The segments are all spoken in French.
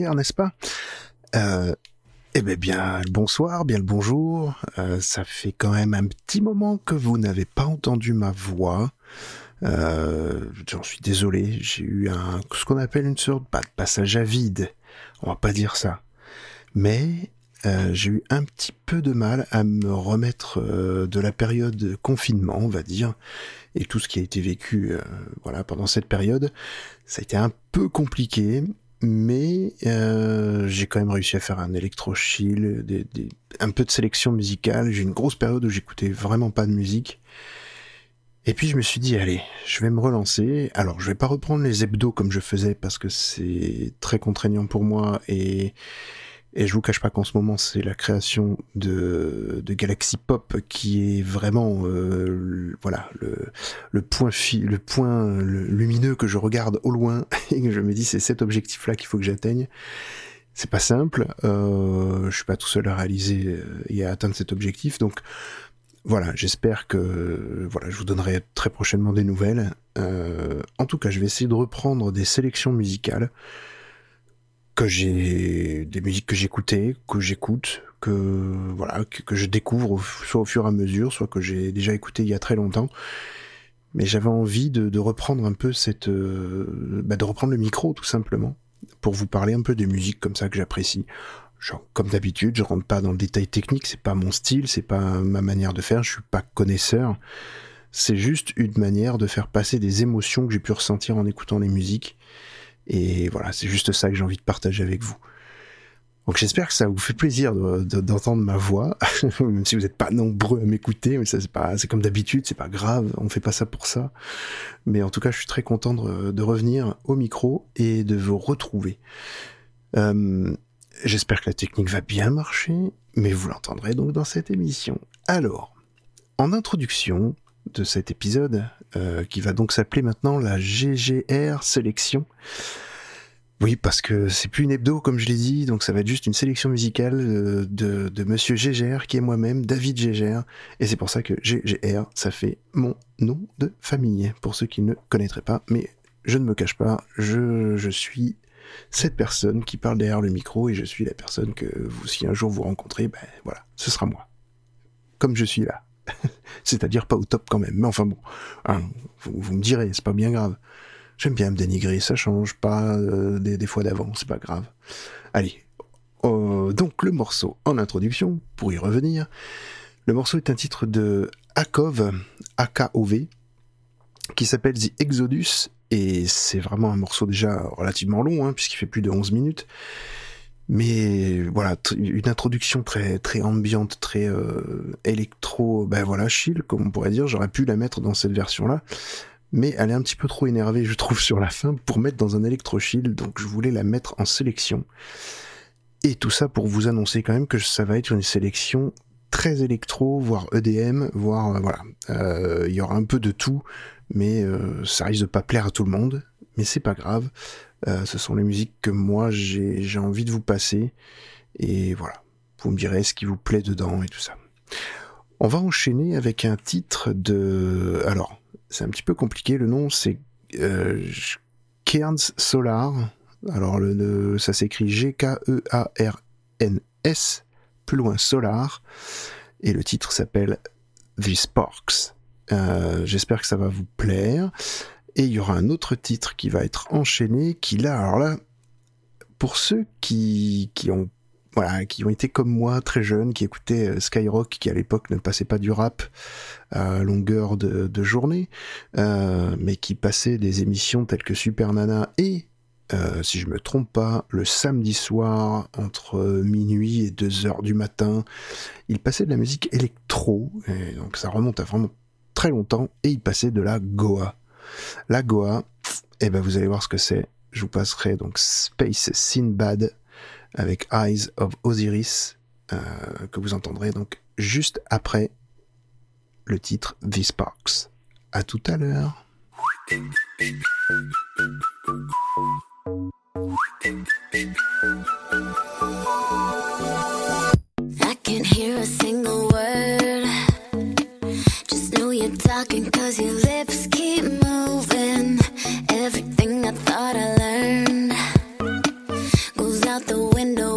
n'est-ce pas? Euh, Eh bien, bien, le bonsoir, bien le bonjour. Euh, ça fait quand même un petit moment que vous n'avez pas entendu ma voix. Euh, J'en suis désolé. J'ai eu un ce qu'on appelle une sorte de passage à vide. On va pas dire ça. Mais j'ai eu un petit peu de mal à me remettre de la période de confinement, on va dire, et tout ce qui a été vécu, voilà, pendant cette période. Ça a été un peu compliqué mais euh, j'ai quand même réussi à faire un électro-chill, un peu de sélection musicale. J'ai une grosse période où j'écoutais vraiment pas de musique. Et puis je me suis dit, allez, je vais me relancer. Alors je vais pas reprendre les hebdos comme je faisais parce que c'est très contraignant pour moi et et je vous cache pas qu'en ce moment, c'est la création de, Galaxy Pop qui est vraiment, euh, voilà, le, fi, le point lumineux que je regarde au loin et que je me dis c'est cet objectif-là qu'il faut que j'atteigne. C'est pas simple. Euh, je suis pas tout seul à réaliser euh, et à atteindre cet objectif, donc voilà, j'espère que voilà, je vous donnerai très prochainement des nouvelles. Euh, en tout cas, je vais essayer de reprendre des sélections musicales que j'ai des musiques que j'écoutais, que j'écoute, que voilà, que, je découvre soit au fur et à mesure, soit que j'ai déjà écouté il y a très longtemps. Mais j'avais envie de, reprendre un peu cette, euh, bah, de reprendre le micro tout simplement pour vous parler un peu des musiques comme ça que j'apprécie. comme d'habitude, je rentre pas dans le détail technique, c'est pas mon style, c'est pas ma manière de faire, je suis pas connaisseur. C'est juste une manière de faire passer des émotions que j'ai pu ressentir en écoutant les musiques et voilà, c'est juste ça que j'ai envie de partager avec vous. Donc j'espère que ça vous fait plaisir de- de- d'entendre ma voix, même si vous n'êtes pas nombreux à m'écouter, mais ça c'est pas, c'est comme d'habitude, c'est pas grave, on fait pas ça pour ça. Mais en tout cas, je suis très content de, de revenir au micro et de vous retrouver. Euh, j'espère que la technique va bien marcher, mais vous l'entendrez donc dans cette émission. Alors, en introduction de cet épisode, euh, qui va donc s'appeler maintenant la GGR Sélection, oui, parce que c'est plus une hebdo, comme je l'ai dit, donc ça va être juste une sélection musicale euh, de, de Monsieur Gégère, qui est moi-même, David Gégère, et c'est pour ça que GGR, ça fait mon nom de famille, pour ceux qui ne connaîtraient pas, mais je ne me cache pas, je, je suis cette personne qui parle derrière le micro, et je suis la personne que vous, si un jour vous rencontrez, ben voilà, ce sera moi. Comme je suis là. C'est-à-dire pas au top quand même, mais enfin bon, hein, vous, me direz, c'est pas bien grave. J'aime bien me dénigrer, ça change pas euh, des, fois d'avant, c'est pas grave. Allez, euh, donc le morceau en introduction, pour y revenir, le morceau est un titre de Akov, A-K-O-V, qui s'appelle The Exodus, et c'est vraiment un morceau déjà relativement long, hein, puisqu'il fait plus de 11 minutes. Mais voilà, une introduction très très ambiante, très euh, électro, ben voilà, chill, comme on pourrait dire. J'aurais pu la mettre dans cette version-là, mais elle est un petit peu trop énervée, je trouve, sur la fin pour mettre dans un électro chill, donc je voulais la mettre en sélection. Et tout ça pour vous annoncer quand même que ça va être une sélection très électro, voire EDM, voire euh, voilà, Euh, il y aura un peu de tout, mais ça risque de pas plaire à tout le monde, mais c'est pas grave. Euh, ce sont les musiques que moi j'ai envie de vous passer, et voilà, vous me direz ce qui vous plaît dedans et tout ça. On va enchaîner avec un titre de, alors c'est un petit peu compliqué, le nom c'est euh, Cairns Solar. Alors le, le- ça s'écrit G-K-E-A-R-N-S, plus loin Solar, et le titre s'appelle The Sparks. Euh, J'espère que ça va vous plaire. Et il y aura un autre titre qui va être enchaîné, qui là, alors là, pour ceux qui, qui ont voilà, qui ont été comme moi très jeunes, qui écoutaient euh, Skyrock, qui à l'époque ne passait pas du rap à longueur de, journée, euh, mais qui passait des émissions telles que Super Nana et, euh, si je me trompe pas, le samedi soir entre minuit et 2 heures du matin, il passait de la musique électro, et donc ça remonte à vraiment très longtemps, et il passait de la Goa. La Goa, eh ben vous allez voir ce que c'est. Je vous passerai donc Space Sinbad avec Eyes of Osiris, euh, que vous entendrez donc juste après le titre The Sparks. À tout à l'heure. Thought I learned goes out the window.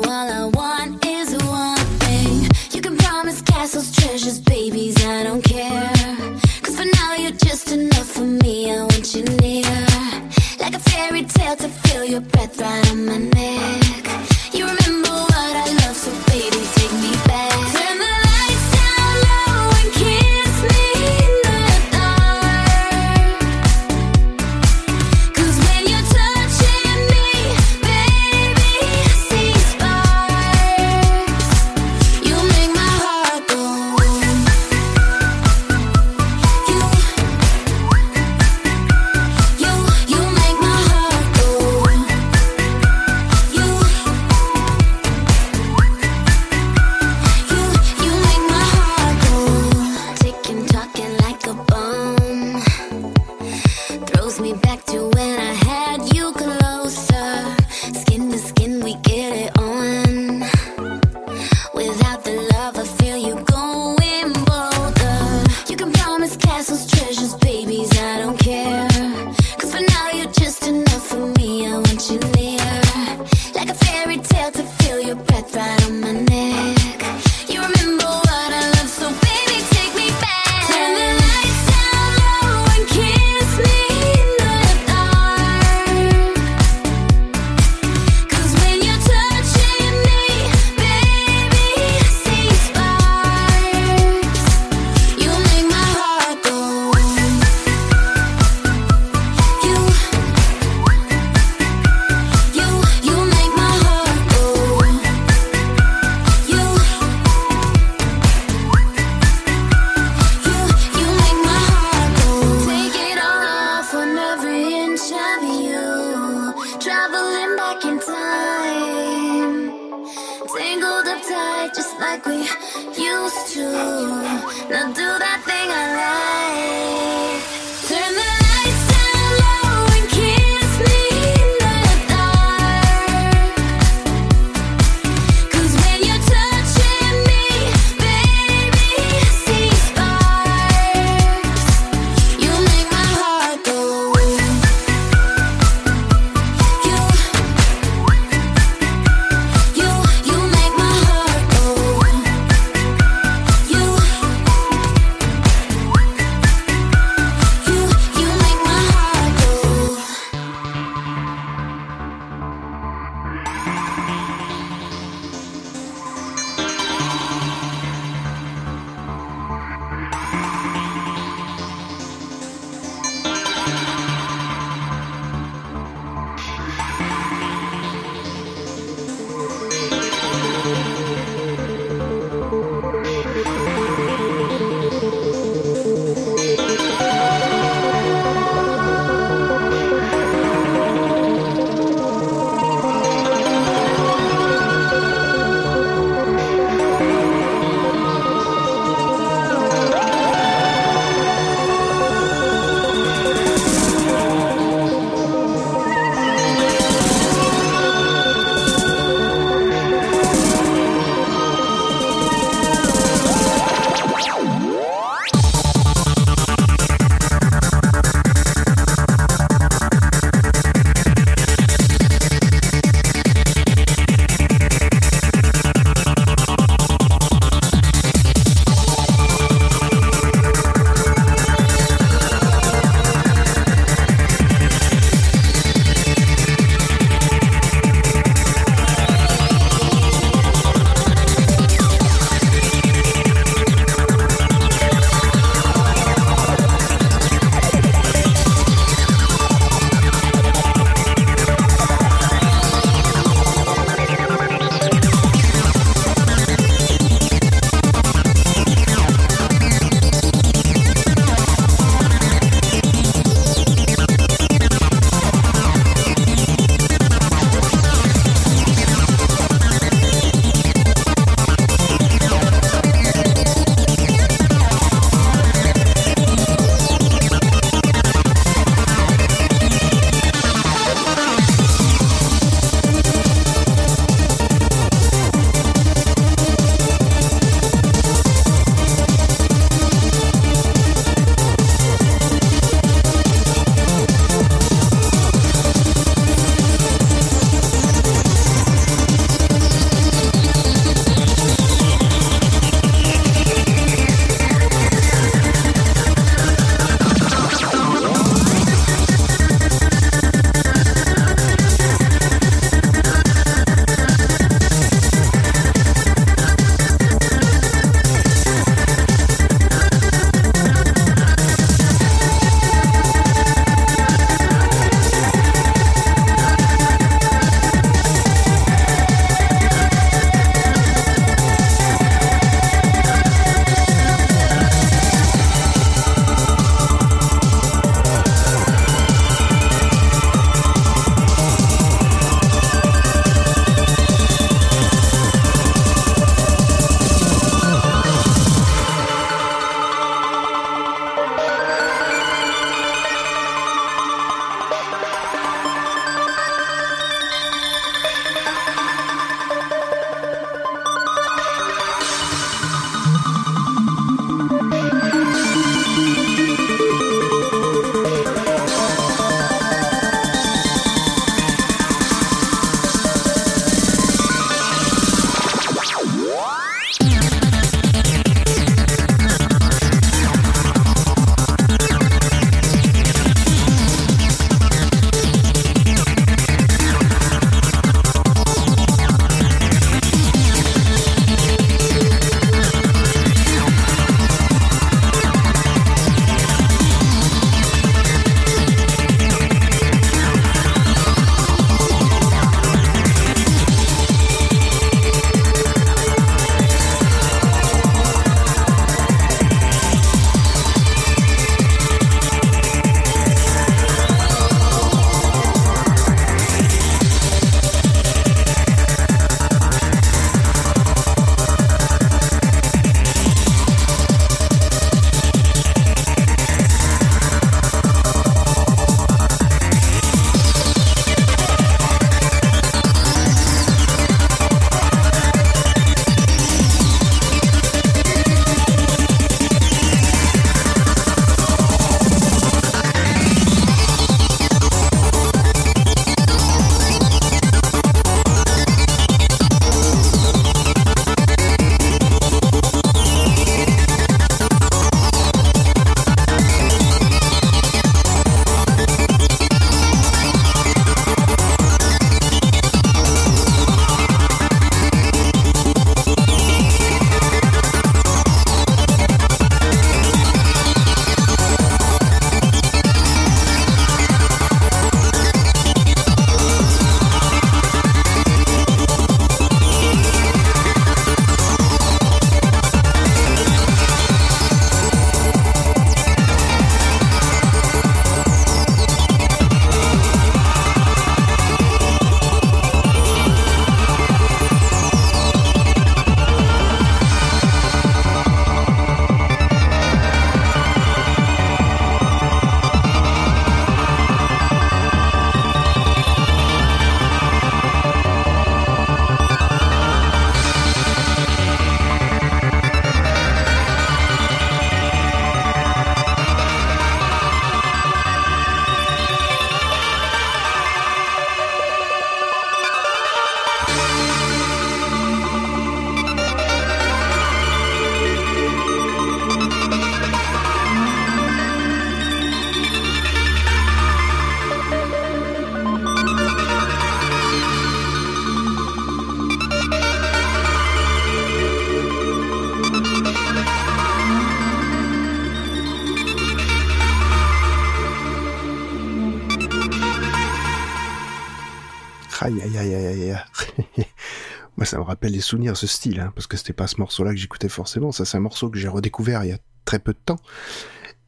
Ça me rappelle les souvenirs, ce style, hein, parce que c'était pas ce morceau-là que j'écoutais forcément. Ça, c'est un morceau que j'ai redécouvert il y a très peu de temps.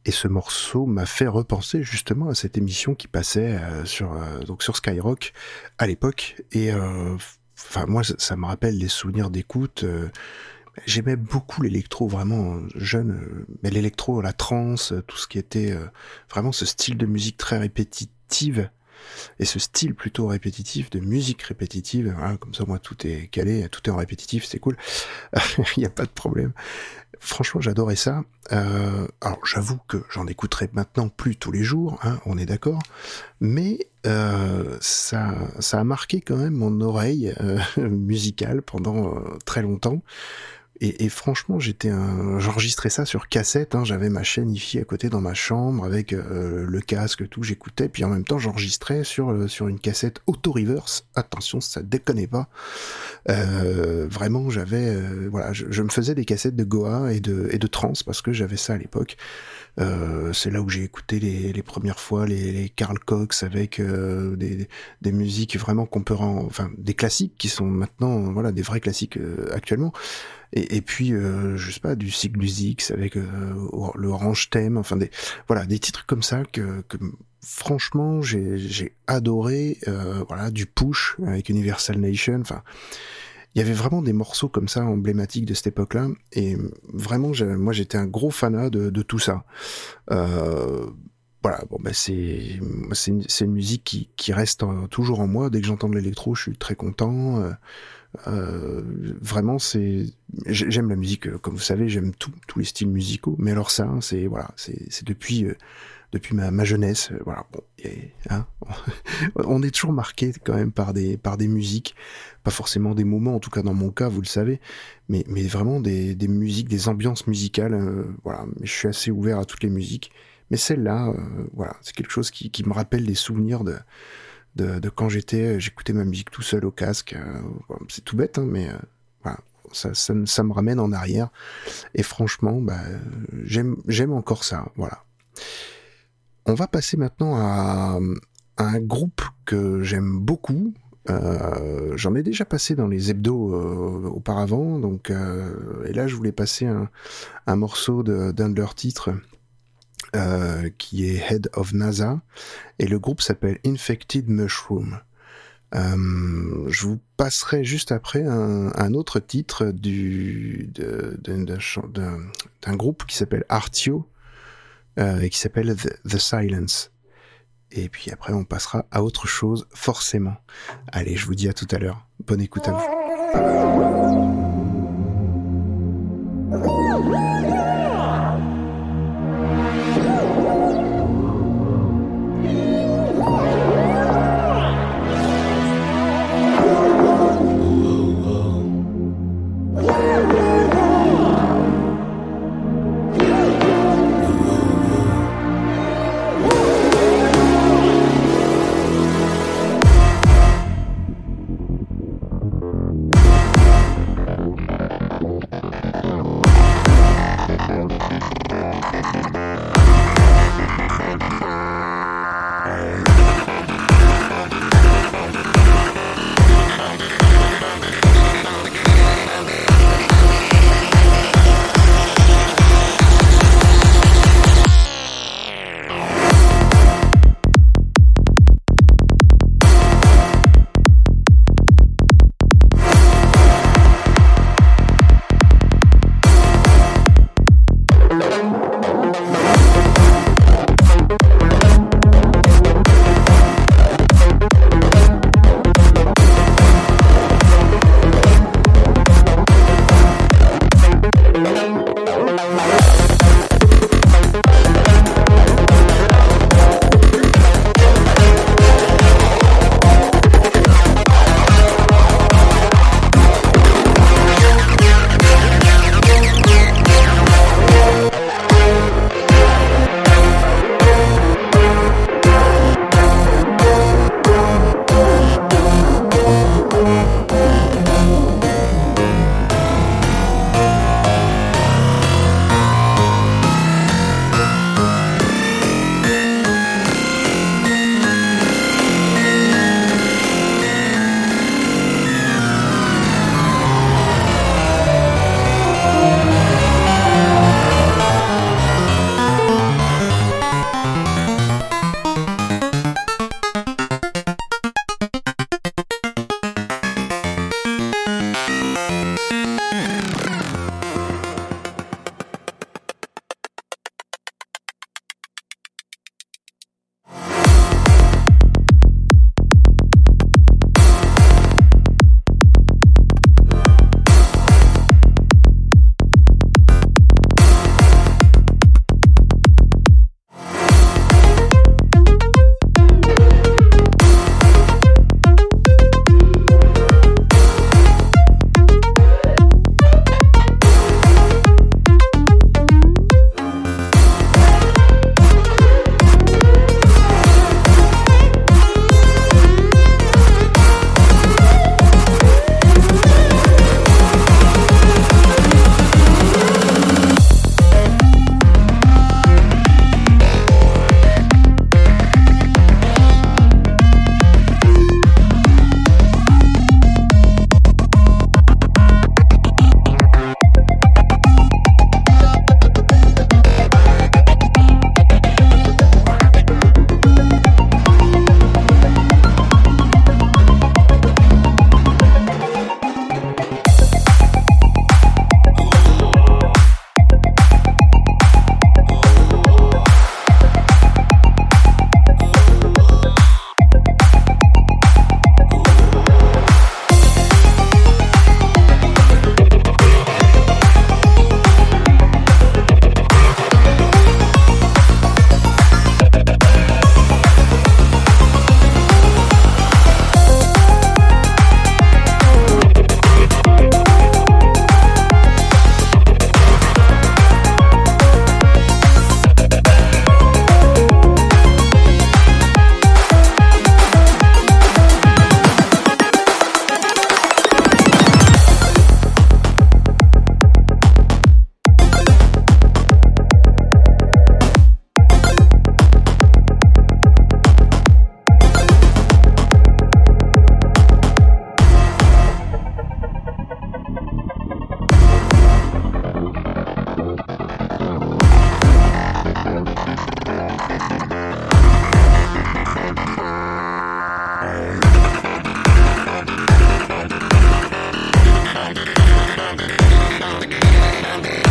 Et ce morceau m'a fait repenser justement à cette émission qui passait euh, sur euh, donc sur Skyrock à l'époque. Et euh, enfin moi, ça, ça, me rappelle les souvenirs d'écoute. J'aimais beaucoup l'électro, vraiment jeune, mais l'électro, la trance, tout ce qui était vraiment ce style de musique très répétitive et ce style plutôt répétitif, de musique répétitive, hein, comme ça moi tout est calé, tout est en répétitif, c'est cool, il n'y a pas de problème. Franchement, j'adorais ça. Euh, alors j'avoue que j'en écouterai maintenant plus tous les jours, hein, on est d'accord, mais euh, ça, ça a marqué quand même mon oreille euh, musicale pendant très longtemps. Et, et franchement, j'étais un... j'enregistrais ça sur cassette. Hein, J'avais ma chaîne IFI à côté dans ma chambre avec euh, le casque, tout. J'écoutais, puis en même temps, j'enregistrais sur euh, sur une cassette auto reverse. Attention, ça déconne pas. Euh, vraiment, j'avais euh, voilà, je, je, me faisais des cassettes de Goa et de et de trance parce que j'avais ça à l'époque. Euh, c'est là où j'ai écouté les, les, premières fois les, les Carl Cox avec euh, des, des, musiques vraiment qu'on peut enfin des classiques qui sont maintenant voilà des vrais classiques actuellement. Et, puis euh, je sais pas du Cygnus X avec euh, le Orange Theme, enfin des voilà des titres comme ça que, que franchement j'ai adoré. voilà du Push avec Universal Nation, enfin il y avait vraiment des morceaux comme ça emblématiques de cette époque-là, et vraiment, moi j'étais un gros fanat de, de tout ça. Euh, voilà, bon ben c'est c'est une, une, musique qui, qui reste toujours en moi. Dès que j'entends de l'électro, je suis très content. Euh, euh, vraiment, c'est j'aime la musique, comme vous savez, j'aime tous les styles musicaux. Mais alors ça, c'est voilà, c'est depuis euh, depuis ma, ma jeunesse. Euh, voilà, bon, hein, on est toujours marqué quand même par des par des musiques, pas forcément des moments, en tout cas dans mon cas, vous le savez, mais mais vraiment des, des musiques, des ambiances musicales. Euh, voilà, je suis assez ouvert à toutes les musiques, mais celle-là, euh, voilà, c'est quelque chose qui, qui me rappelle des souvenirs de de, quand j'étais, j'écoutais ma musique tout seul au casque. Euh, c'est tout bête, hein, mais voilà, ça, ça, me ramène en arrière. Et franchement, bah, j'aime, encore ça. Voilà. On va passer maintenant à, un groupe que j'aime beaucoup. Euh, J'en ai déjà passé dans les hebdos euh, auparavant, donc euh, et là je voulais passer un, morceau d'un de leurs titres euh, qui est Head of NASA et le groupe s'appelle Infected Mushroom. Euh, je vous passerai juste après un, autre titre du d'un groupe qui s'appelle Artio euh, et qui s'appelle The, Silence. Et puis après, on passera à autre chose, forcément. Allez, je vous dis à tout à l'heure. Bonne écoute à vous. Yeah.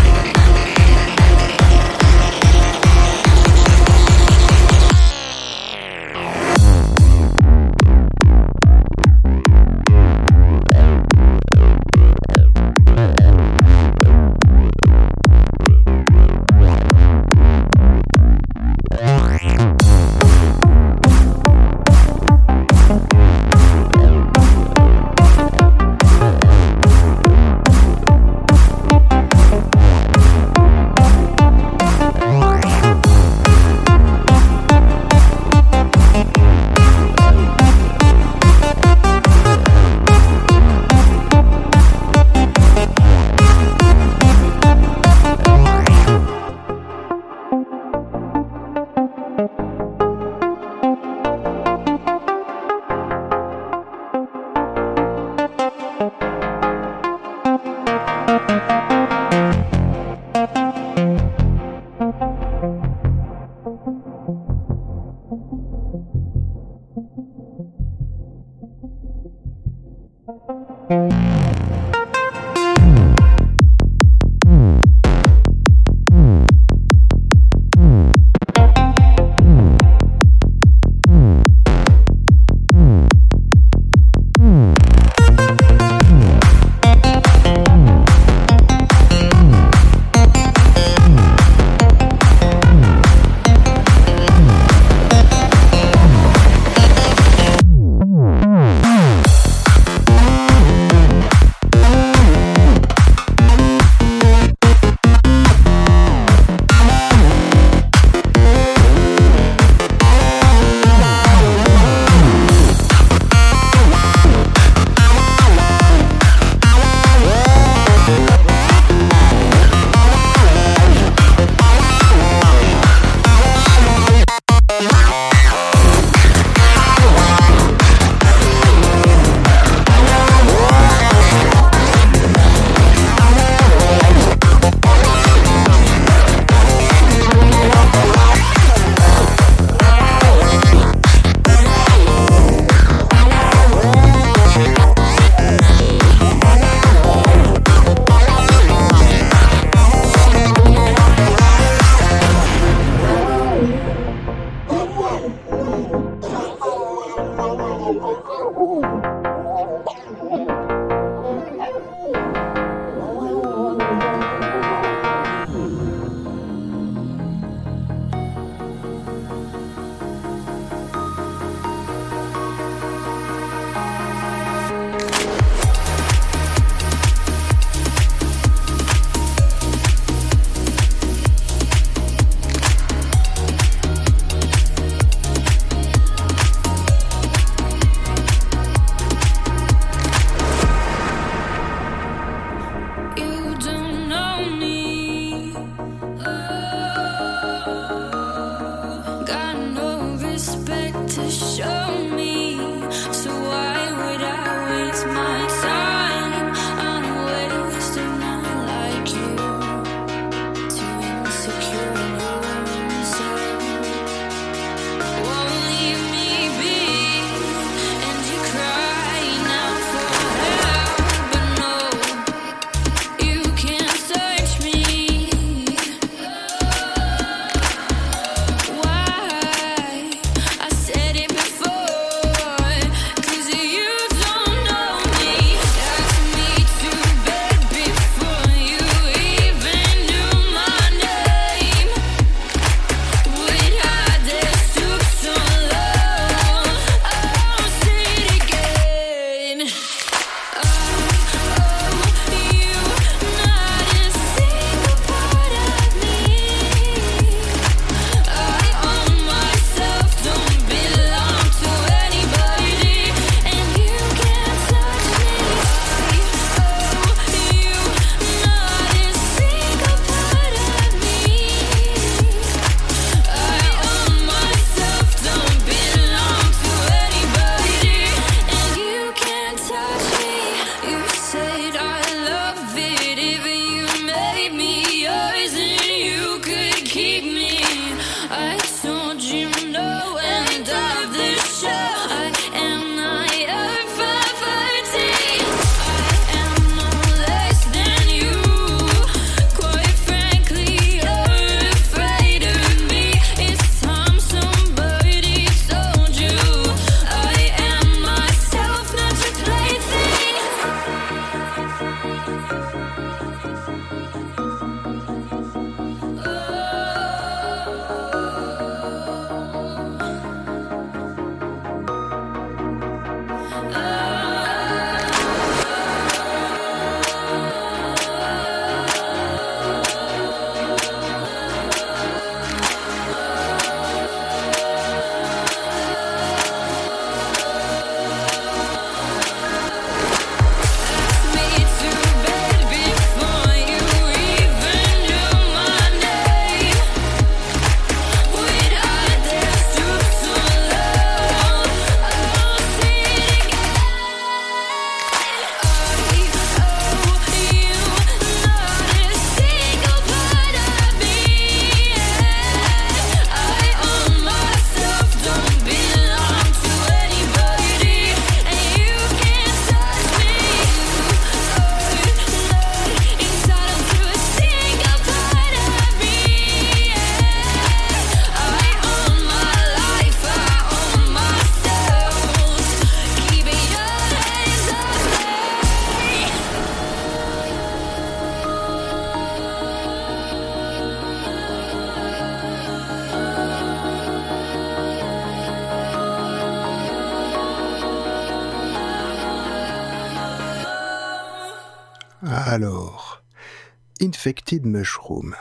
Infected Mushroom.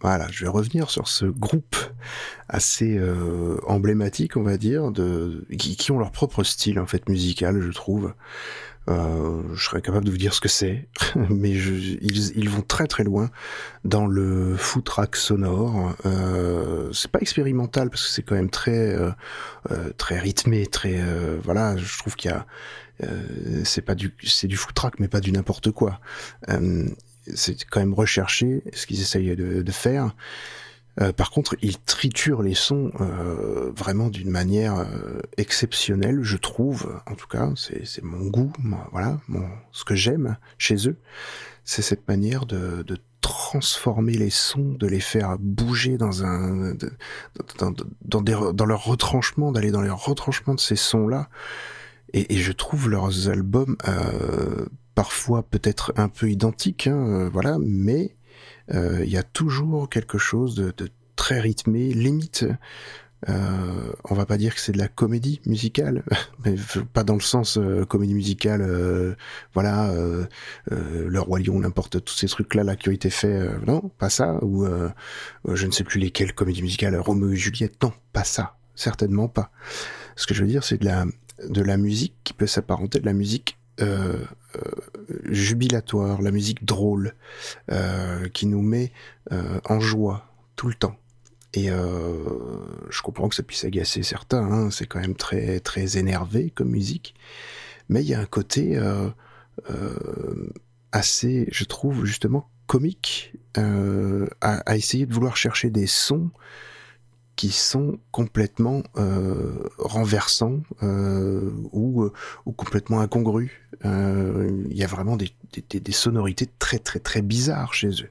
Voilà, je vais revenir sur ce groupe assez euh, emblématique, on va dire, de qui, ont leur propre style en fait musical, je trouve. Euh, je serais capable de vous dire ce que c'est, mais ils, ils, vont très très loin dans le foot track sonore. Euh, c'est pas expérimental parce que c'est quand même très euh, très rythmé, très voilà. Je trouve qu'il y a c'est pas du c'est du foot track mais pas du n'importe quoi. C'est quand même recherché ce qu'ils essayent de, de faire. Euh, par contre, il triture les sons euh, vraiment d'une manière euh, exceptionnelle, je trouve. En tout cas, c'est mon goût, voilà, mon, ce que j'aime chez eux, c'est cette manière de, de, transformer les sons, de les faire bouger dans un, de, dans, dans, des, dans leur retranchement, d'aller dans les retranchements de ces sons-là. Et, et, je trouve leurs albums euh, parfois peut-être un peu identiques, hein, voilà, mais euh, il y a toujours quelque chose de, de très rythmé, limite. Euh, on va pas dire que c'est de la comédie musicale, mais pas dans le sens euh, comédie musicale, euh, voilà, euh, euh, le roi lion, n'importe tous ces trucs-là là qui ont été faits, non, pas ça, ou je ne sais plus lesquels comédies musicales, Roméo et Juliette, non, pas ça, certainement pas. Ce que je veux dire, c'est de la de la musique qui peut s'apparenter de la musique euh, euh, jubilatoire, la musique drôle, euh, qui nous met en joie tout le temps. Et je comprends que ça puisse agacer certains, hein, c'est quand même très très énervé comme musique, mais il y a un côté assez, je trouve justement comique à, à, essayer de vouloir chercher des sons qui sont complètement euh, renversants euh, ou, ou complètement incongrus. Euh, il y a vraiment des, des, des, sonorités très très très bizarres chez eux.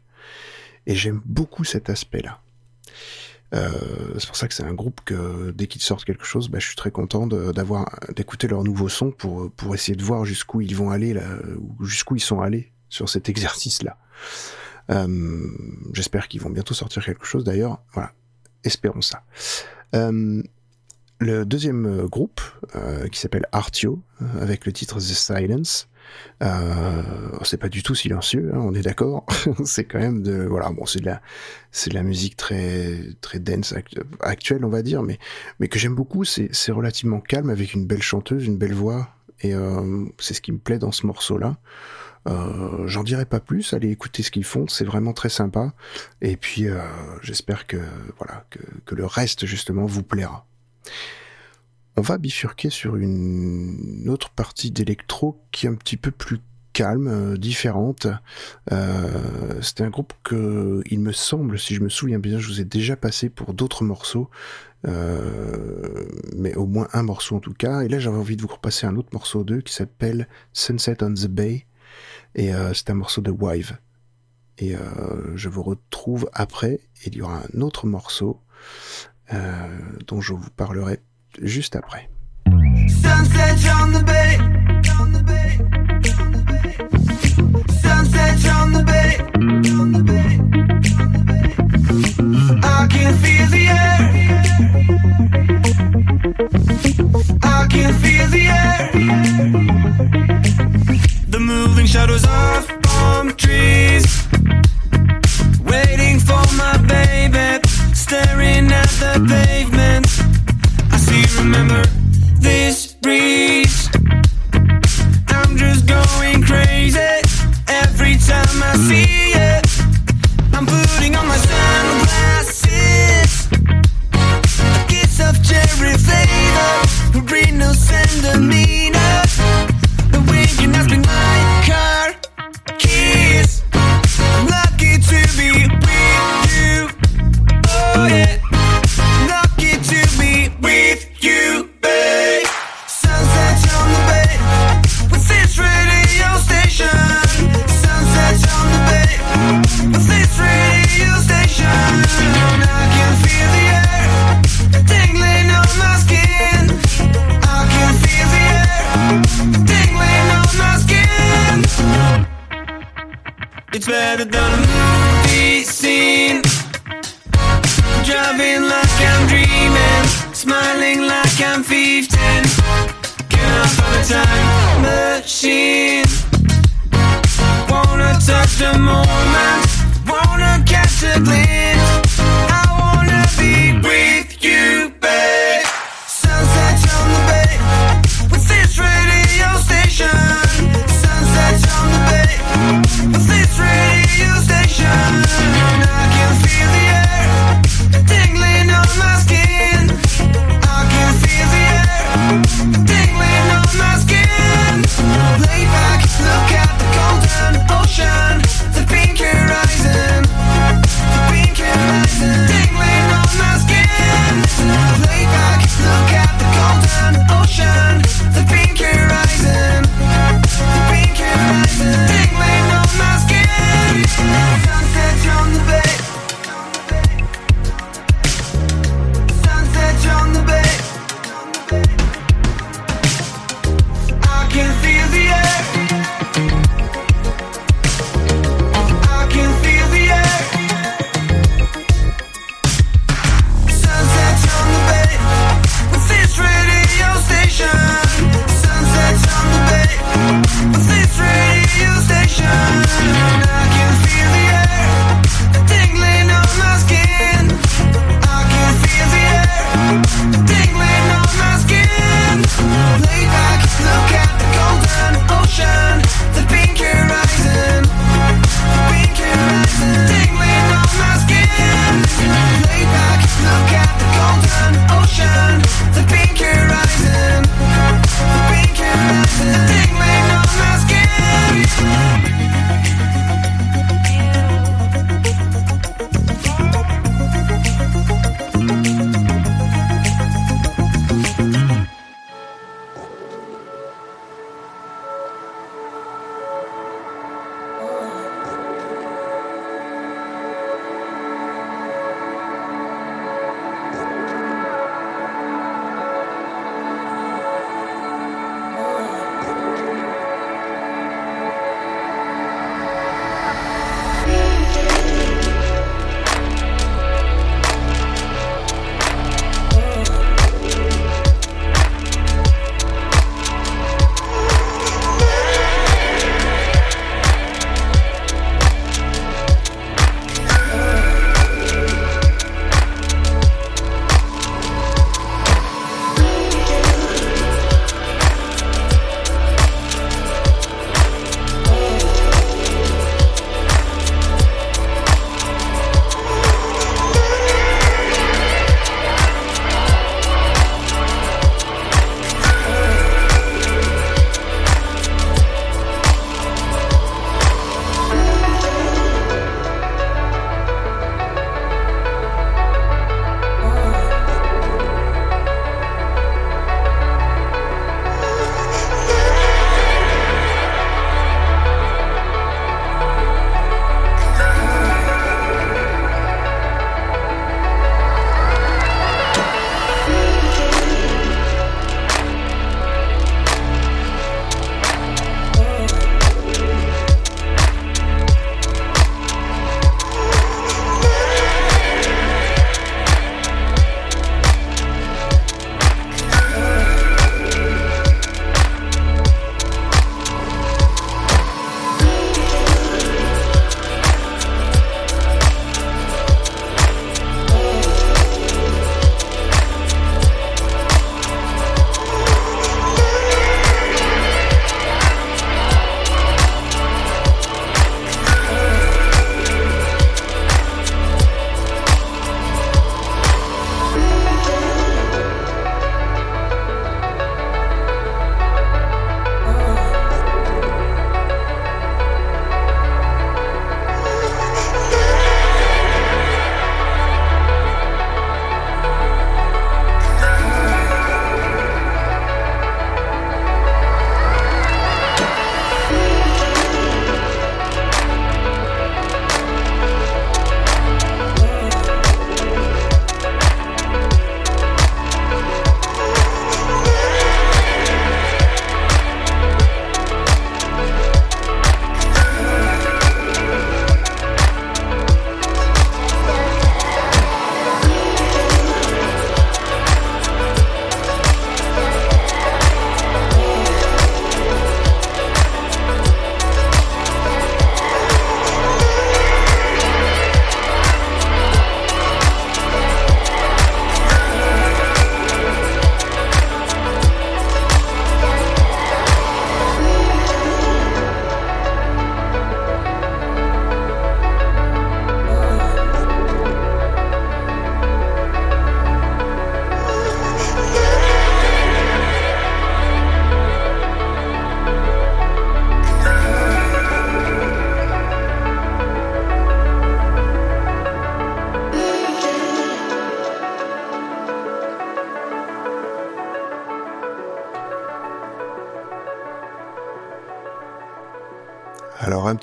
Et j'aime beaucoup cet aspect-là. Euh, c'est pour ça que c'est un groupe que dès qu'ils sortent quelque chose, bah, je suis très content d'écouter leur nouveau son pour pour essayer de voir jusqu'où ils vont aller jusqu'où ils sont allés sur cet exercice-là. Euh, J'espère qu'ils vont bientôt sortir quelque chose. D'ailleurs, voilà, espérons ça. Euh, le deuxième groupe, euh, qui s'appelle Artio, avec le titre The Silence, euh, c'est pas du tout silencieux, hein, on est d'accord. c'est quand même de, voilà, bon, c'est de la, c'est de la musique très, très dense actuelle, on va dire, mais, mais que j'aime beaucoup. C'est, relativement calme avec une belle chanteuse, une belle voix, et euh, c'est ce qui me plaît dans ce morceau-là. Euh, J'en dirai pas plus, allez écouter ce qu'ils font, c'est vraiment très sympa. Et puis euh, j'espère que voilà que, le reste justement vous plaira. On va bifurquer sur une autre partie d'électro qui est un petit peu plus calme, euh, différente. Euh, C'était un groupe que, il me semble, si je me souviens bien, je vous ai déjà passé pour d'autres morceaux, mais au moins un morceau en tout cas. Et là, j'avais envie de vous repasser un autre morceau d'eux qui s'appelle Sunset on the Bay. Et euh, c'est un morceau de Wive. Et euh, je vous retrouve après. Il y aura un autre morceau euh, dont je vous parlerai juste après. Shadows of palm trees. Waiting for my baby. Staring at the pavement. I see, remember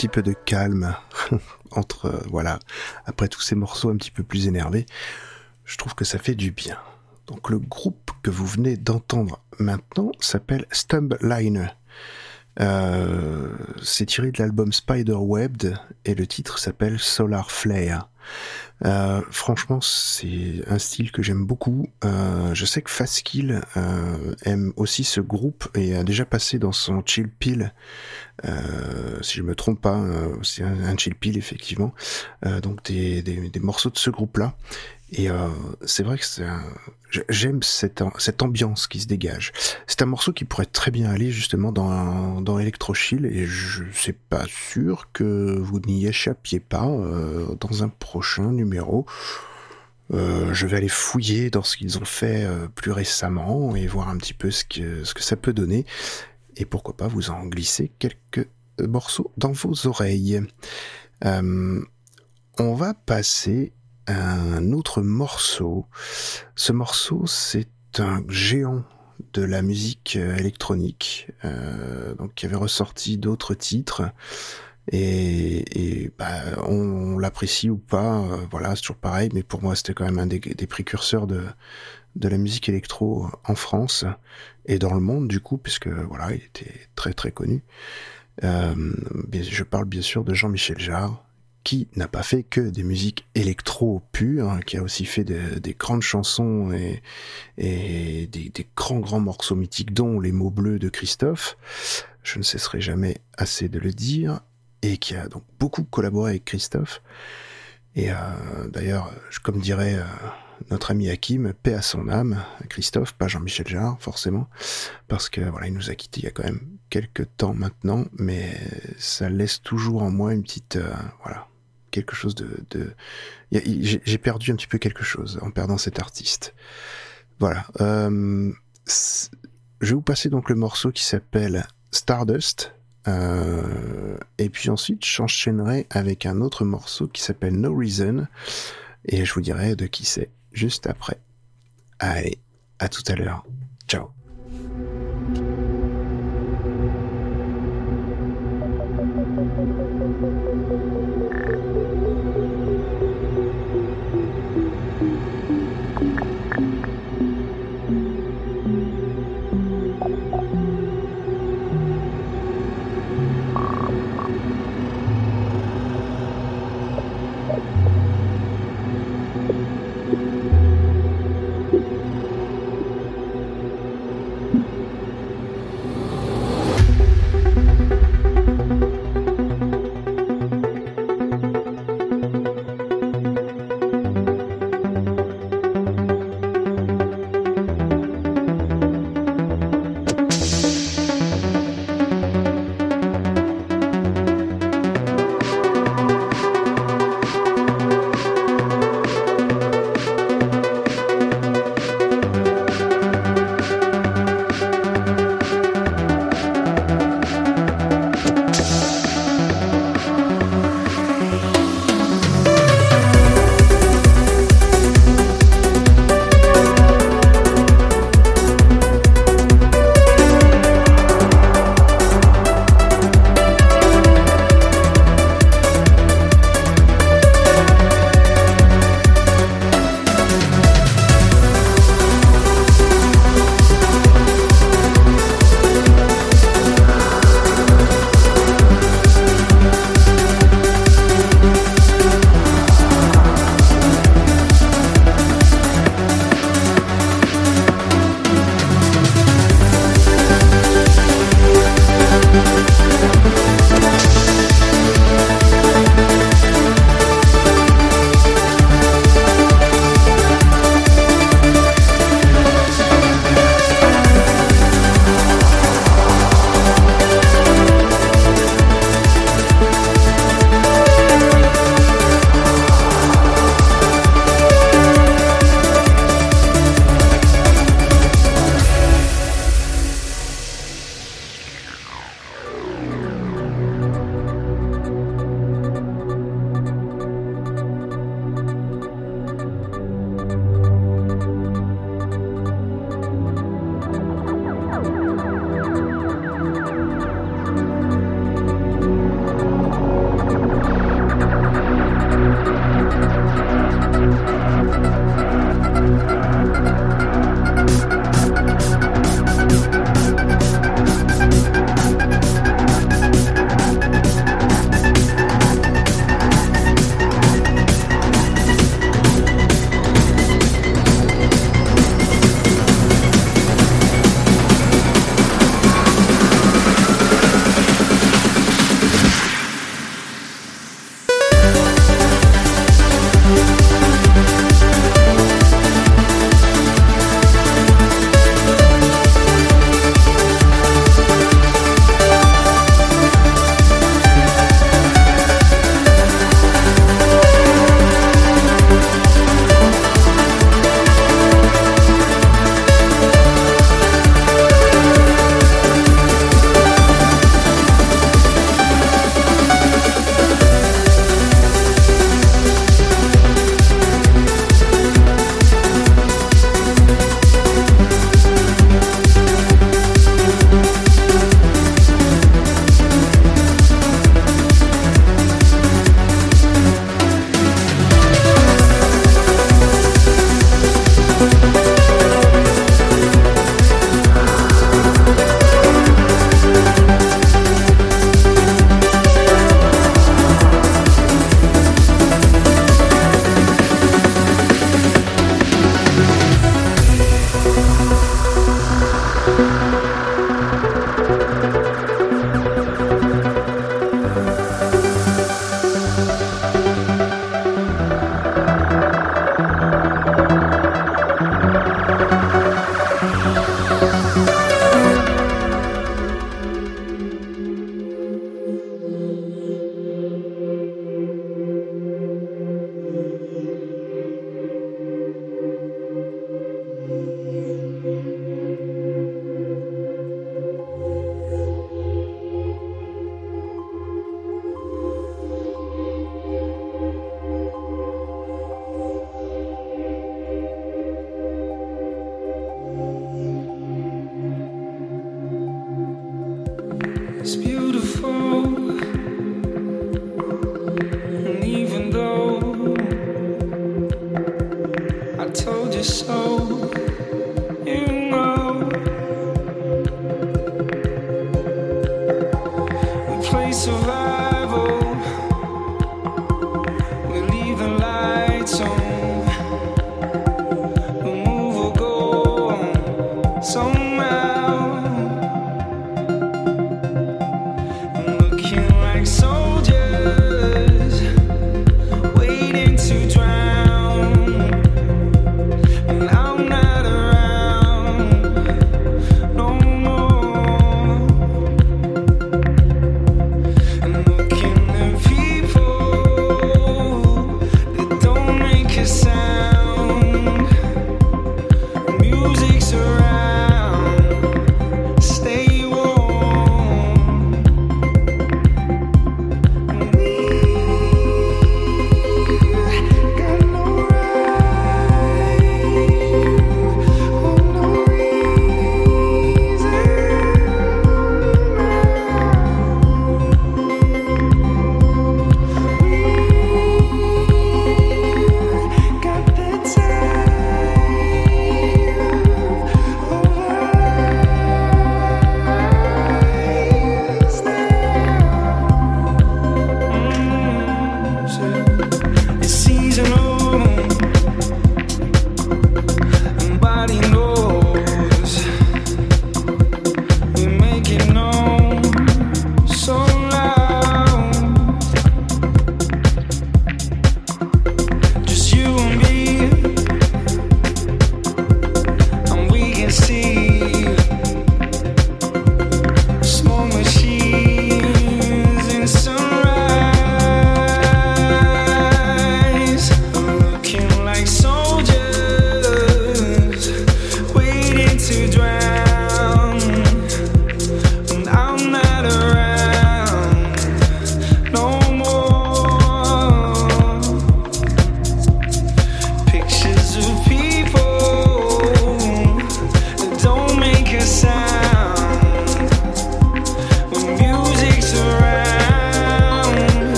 petit peu de calme entre euh, voilà après tous ces morceaux un petit peu plus énervés, je trouve que ça fait du bien. Donc le groupe que vous venez d'entendre maintenant s'appelle Stumbliner. Euh, c'est tiré de l'album Spiderwebbed et le titre s'appelle Solar Flare. Euh, franchement, c'est un style que j'aime beaucoup. Euh, je sais que Fastkill euh, aime aussi ce groupe et a déjà passé dans son chill pill. Si je me trompe pas, c'est un, chill pill effectivement. Donc des morceaux de ce groupe-là. Et euh, c'est vrai que j'aime cette, ambiance qui se dégage. C'est un morceau qui pourrait très bien aller justement dans, dans Electro Chill et je suis pas sûr que vous n'y échappiez pas euh, dans un prochain numéro. Euh, je vais aller fouiller dans ce qu'ils ont fait plus récemment et voir un petit peu ce que, ça peut donner. Et pourquoi pas vous en glisser quelques morceaux dans vos oreilles. On va passer un autre morceau. Ce morceau, c'est un géant de la musique euh, électronique, euh, donc qui avait ressorti d'autres titres. Et, bah, on, l'apprécie ou pas, euh, voilà, c'est toujours pareil. Mais pour moi, c'était quand même un des, précurseurs de la musique électro en France et dans le monde du coup, puisque voilà, il était très très connu. Je parle bien sûr de Jean-Michel Jarre, qui n'a pas fait que des musiques électro pures, hein, qui a aussi fait de- des grandes chansons et, des, grands grands morceaux mythiques, dont les mots bleus de Christophe. Je ne cesserai jamais assez de le dire, et qui a donc beaucoup collaboré avec Christophe. Et euh, d'ailleurs, comme dirait euh, notre ami Hakim, paix à son âme, Christophe, pas Jean-Michel Jarre, forcément, parce que voilà, il nous a quittés il y a quand même quelques temps maintenant, mais ça laisse toujours en moi une petite, euh, voilà, quelque chose de, j'ai perdu un petit peu quelque chose en perdant cet artiste. Voilà. Euh, je vais vous passer donc le morceau qui s'appelle Stardust. euh, et puis ensuite, j'enchaînerai avec un autre morceau qui s'appelle No Reason. Et je vous dirai de qui c'est juste après. Allez, à tout à l'heure. Ciao.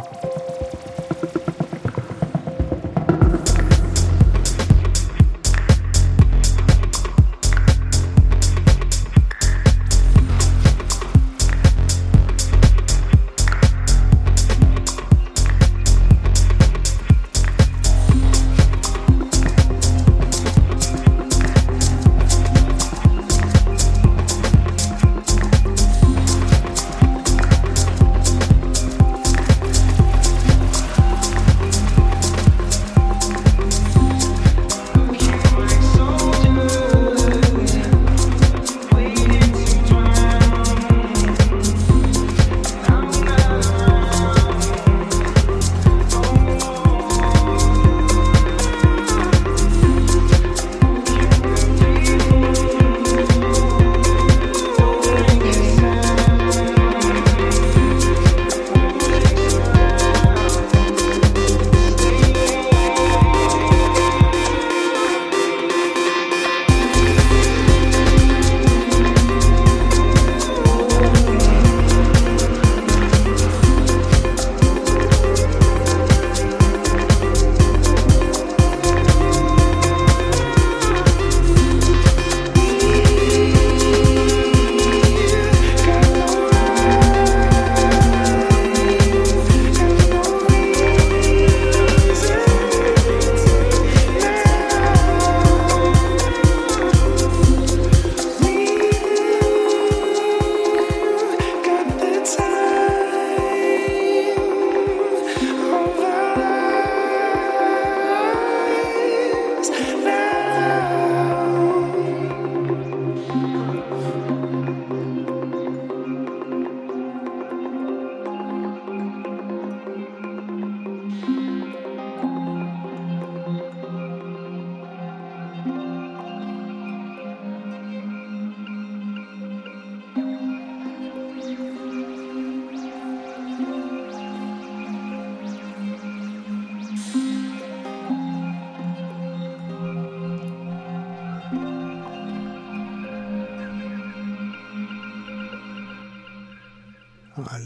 Musik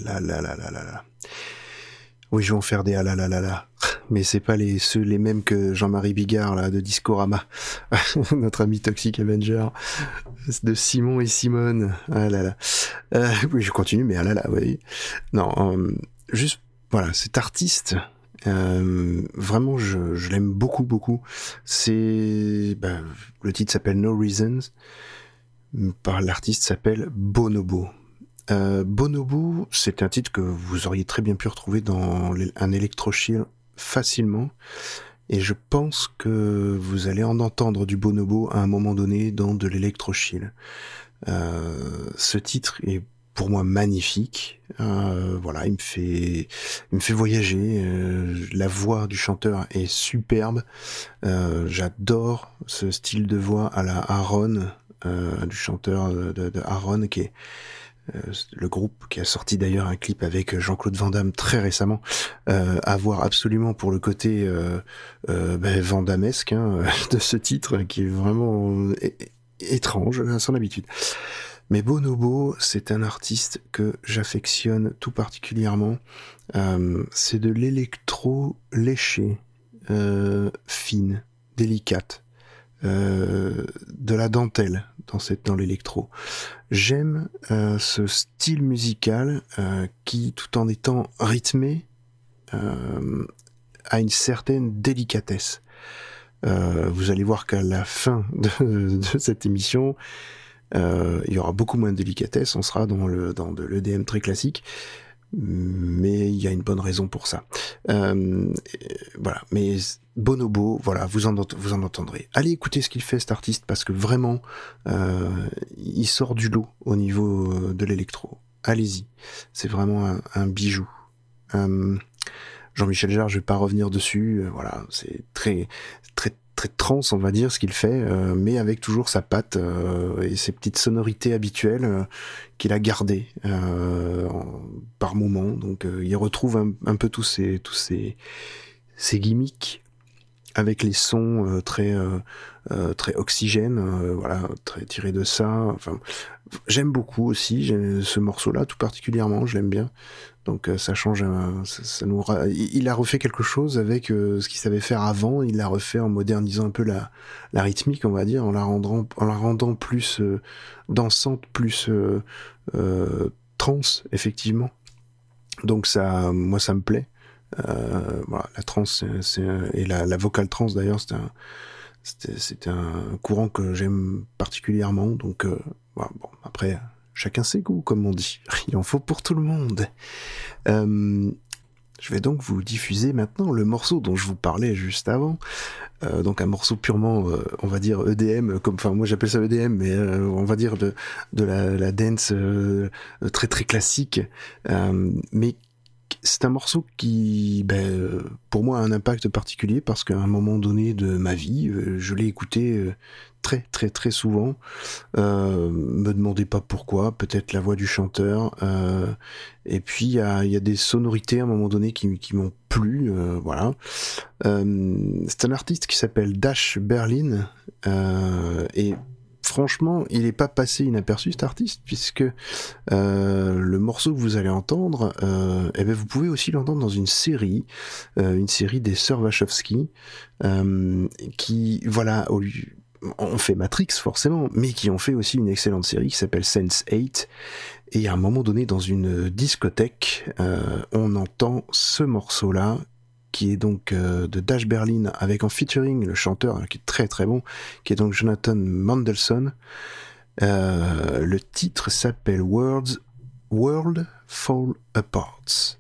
là là là là là là. Oui, je vais en faire des ah là là là là. Mais c'est pas les ceux les mêmes que Jean-Marie Bigard là de Discorama, notre ami Toxic Avenger, de Simon et Simone. Ah là là. Euh, oui, je continue, mais ah là là, oui. Non, euh, juste voilà, cet artiste. euh, vraiment, je, je l'aime beaucoup, beaucoup. C'est, bah, le titre s'appelle No Reasons. Par l'artiste s'appelle Bonobo. Euh, Bonobo, c'est un titre que vous auriez très bien pu retrouver dans un électro-chill facilement. Et je pense que vous allez en entendre du Bonobo à un moment donné dans de l'électro-chill. Euh, ce titre est pour moi magnifique. Euh, voilà, il me fait, il me fait voyager. Euh, la voix du chanteur est superbe. J'adore ce style de voix à la Aaron, du chanteur de, de, Aaron, qui est le groupe qui a sorti d'ailleurs un clip avec Jean-Claude Van Damme très récemment, euh, à voir absolument pour le côté euh, euh, ben, Van Dammesque hein, de ce titre qui est vraiment étrange à son habitude. Mais Bonobo, c'est un artiste que j'affectionne tout particulièrement. Euh, c'est de l'électro léché, euh, fine, délicate, euh, de la dentelle dans cette l'électro. J'aime euh, ce style musical euh, qui, tout en étant rythmé, euh, a une certaine délicatesse. Vous allez voir qu'à la fin de, cette émission, il y aura beaucoup moins de délicatesse. On sera dans le dans de l'EDM très classique, mais il y a une bonne raison pour ça. Euh, voilà. Mais Bonobo, voilà, vous en ent- vous en entendrez. Allez écouter ce qu'il fait cet artiste parce que vraiment, euh, il sort du lot au niveau euh, de l'électro. Allez-y, c'est vraiment un, un bijou. Euh, Jean-Michel Jarre, je vais pas revenir dessus. euh, voilà, c'est très très très trans, on va dire, ce qu'il fait, euh, mais avec toujours sa patte euh, et ses petites sonorités habituelles euh, qu'il a gardées euh, par moment. Donc, euh, il retrouve un, peu tous ces tous ces ces gimmicks avec les sons euh, très très oxygène, voilà, très tiré de ça. Enfin, j'aime beaucoup aussi ce morceau-là, tout particulièrement, je l'aime bien. Donc euh, ça change, un- ça, ça nous, il a refait quelque chose avec euh, ce qu'il savait faire avant. Il l'a refait en modernisant un peu la, la rythmique, on va dire, en la rendant, en la rendant plus euh, dansante, plus euh, euh, trans, effectivement. Donc ça, moi, ça me plaît. Euh, voilà, la trance et la, la vocale trans d'ailleurs, c'est un, un courant que j'aime particulièrement. Donc euh, voilà, bon, après, chacun ses goûts, comme on dit. Il en faut pour tout le monde. Euh, je vais donc vous diffuser maintenant le morceau dont je vous parlais juste avant. Euh, donc un morceau purement, euh, on va dire EDM, comme, enfin moi j'appelle ça EDM, mais on va dire de, la, la dance très très classique. C'est un morceau qui, ben, euh, pour moi, a un impact particulier parce qu'à un moment donné de ma vie, euh, je l'ai écouté euh, très très très souvent. Euh, me demandez pas pourquoi, peut-être la voix du chanteur. et puis il y a, des sonorités à un moment donné qui, m'ont plu, voilà. C'est un artiste qui s'appelle Dash Berlin et franchement, il n'est pas passé inaperçu cet artiste puisque euh, le morceau que vous allez entendre, euh, eh ben vous pouvez aussi l'entendre dans une série, euh, une série des sœurs Wachowski, qui voilà, au lieu- on fait Matrix forcément, mais qui ont fait aussi une excellente série qui s'appelle Sense 8. Et à un moment donné, dans une discothèque, on entend ce morceau-là, qui est donc euh, de Dash Berlin, avec en featuring le chanteur, hein, qui est très très bon, qui est donc Jonathan Mandelson. Euh, le titre s'appelle Worlds, World Fall Apart.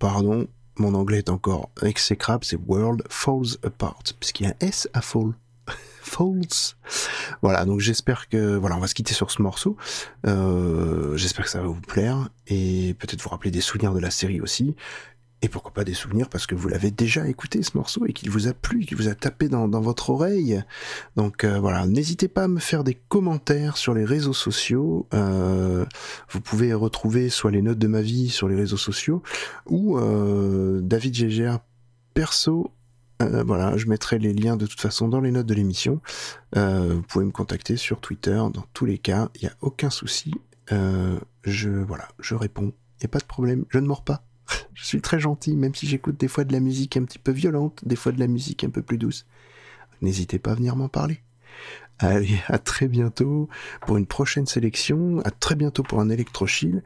Pardon, mon anglais est encore exécrable, c'est World Falls Apart, puisqu'il y a un S à Fall. Falls. Voilà, donc j'espère que voilà, on va se quitter sur ce morceau. Euh, j'espère que ça va vous plaire et peut-être vous rappeler des souvenirs de la série aussi. Et pourquoi pas des souvenirs parce que vous l'avez déjà écouté ce morceau et qu'il vous a plu, qu'il vous a tapé dans, dans votre oreille. Donc euh, voilà, n'hésitez pas à me faire des commentaires sur les réseaux sociaux. Euh, vous pouvez retrouver soit les notes de ma vie sur les réseaux sociaux ou euh, David Gégère perso. Euh, voilà, je mettrai les liens de toute façon dans les notes de l'émission. Vous pouvez me contacter sur Twitter. Dans tous les cas, il n'y a aucun souci. Je voilà, je réponds y a pas de problème, je ne mords pas. Je suis très gentil, même si j'écoute des fois de la musique un petit peu violente, des fois de la musique un peu plus douce. N'hésitez pas à venir m'en parler. Allez, à très bientôt pour une prochaine sélection, à très bientôt pour un électrochill,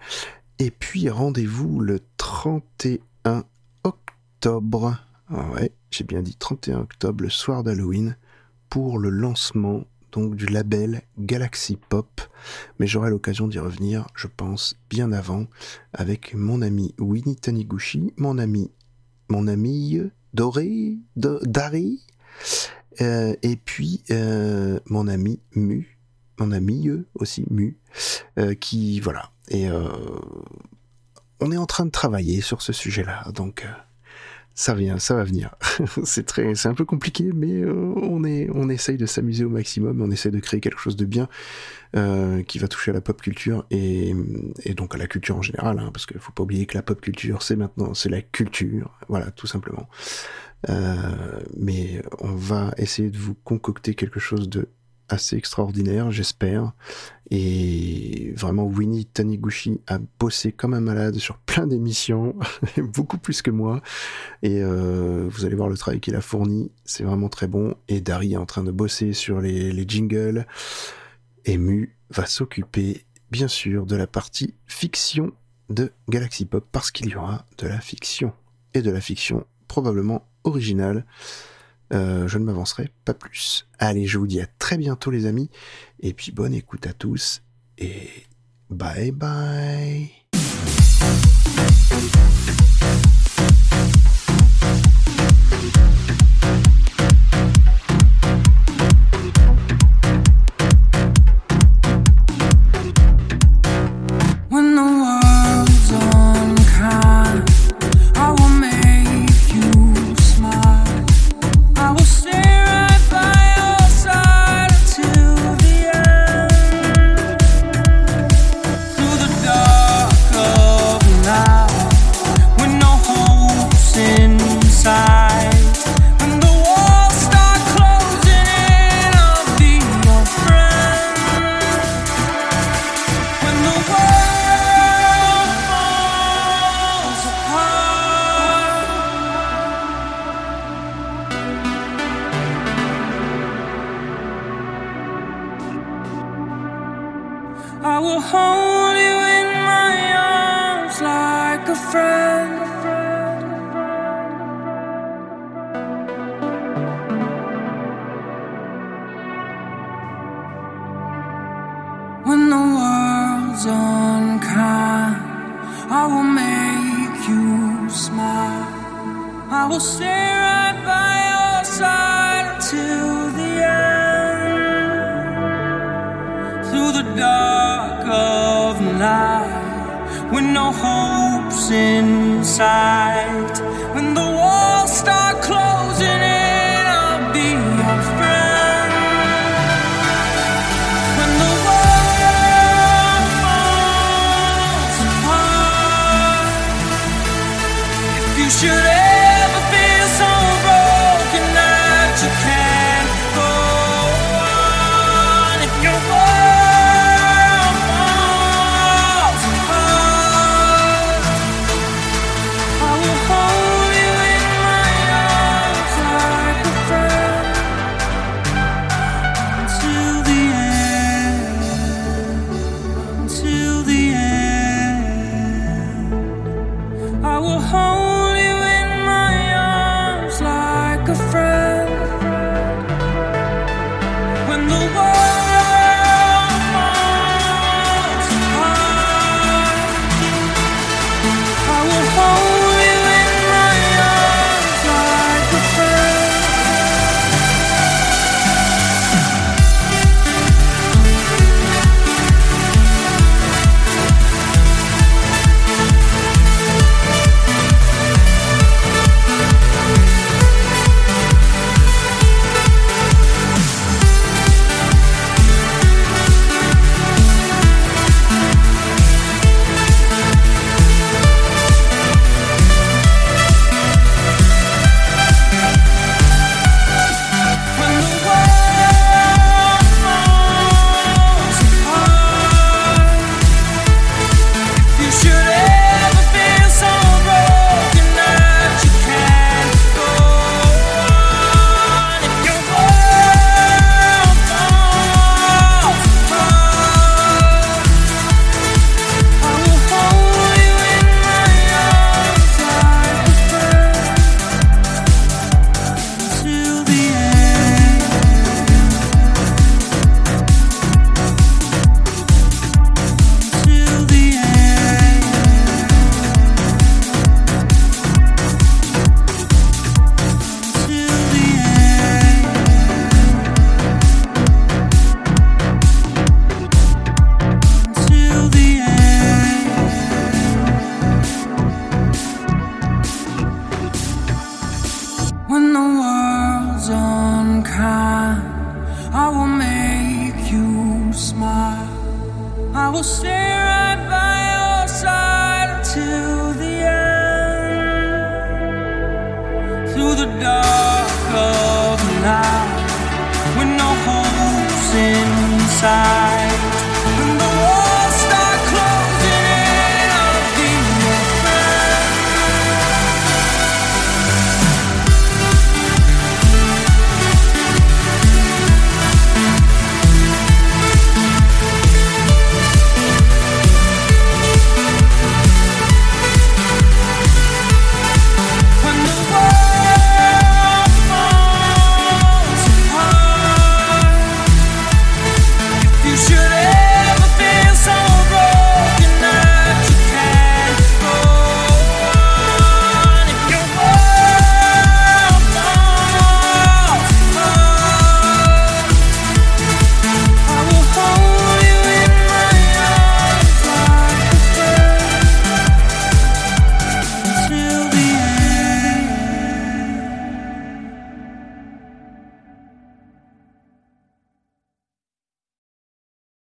et puis rendez-vous le 31 octobre. Ah ouais, j'ai bien dit 31 octobre, le soir d'Halloween, pour le lancement donc du label Galaxy Pop. Mais j'aurai l'occasion d'y revenir, je pense, bien avant, avec mon ami Winnie Taniguchi, mon ami, mon ami Doré, Do- Dari, euh, et puis euh, mon ami Mu, mon ami aussi Mu, euh, qui voilà. Et on est en train de travailler sur ce sujet-là, donc ça vient, ça va venir. c'est très, c'est un peu compliqué, mais euh, on est, on essaye de s'amuser au maximum, on essaie de créer quelque chose de bien euh, qui va toucher à la pop culture et, et donc à la culture en général, hein, parce qu'il faut pas oublier que la pop culture, c'est maintenant, c'est la culture, voilà, tout simplement. Euh, mais on va essayer de vous concocter quelque chose de assez extraordinaire, j'espère. Et vraiment, Winnie Taniguchi a bossé comme un malade sur plein d'émissions, beaucoup plus que moi. Et euh, vous allez voir le travail qu'il a fourni, c'est vraiment très bon. Et Dari est en train de bosser sur les, les jingles. Et Mu va s'occuper, bien sûr, de la partie fiction de Galaxy Pop, parce qu'il y aura de la fiction. Et de la fiction probablement originale. Euh, je ne m'avancerai pas plus. Allez, je vous dis à très bientôt les amis, et puis bonne écoute à tous, et bye bye.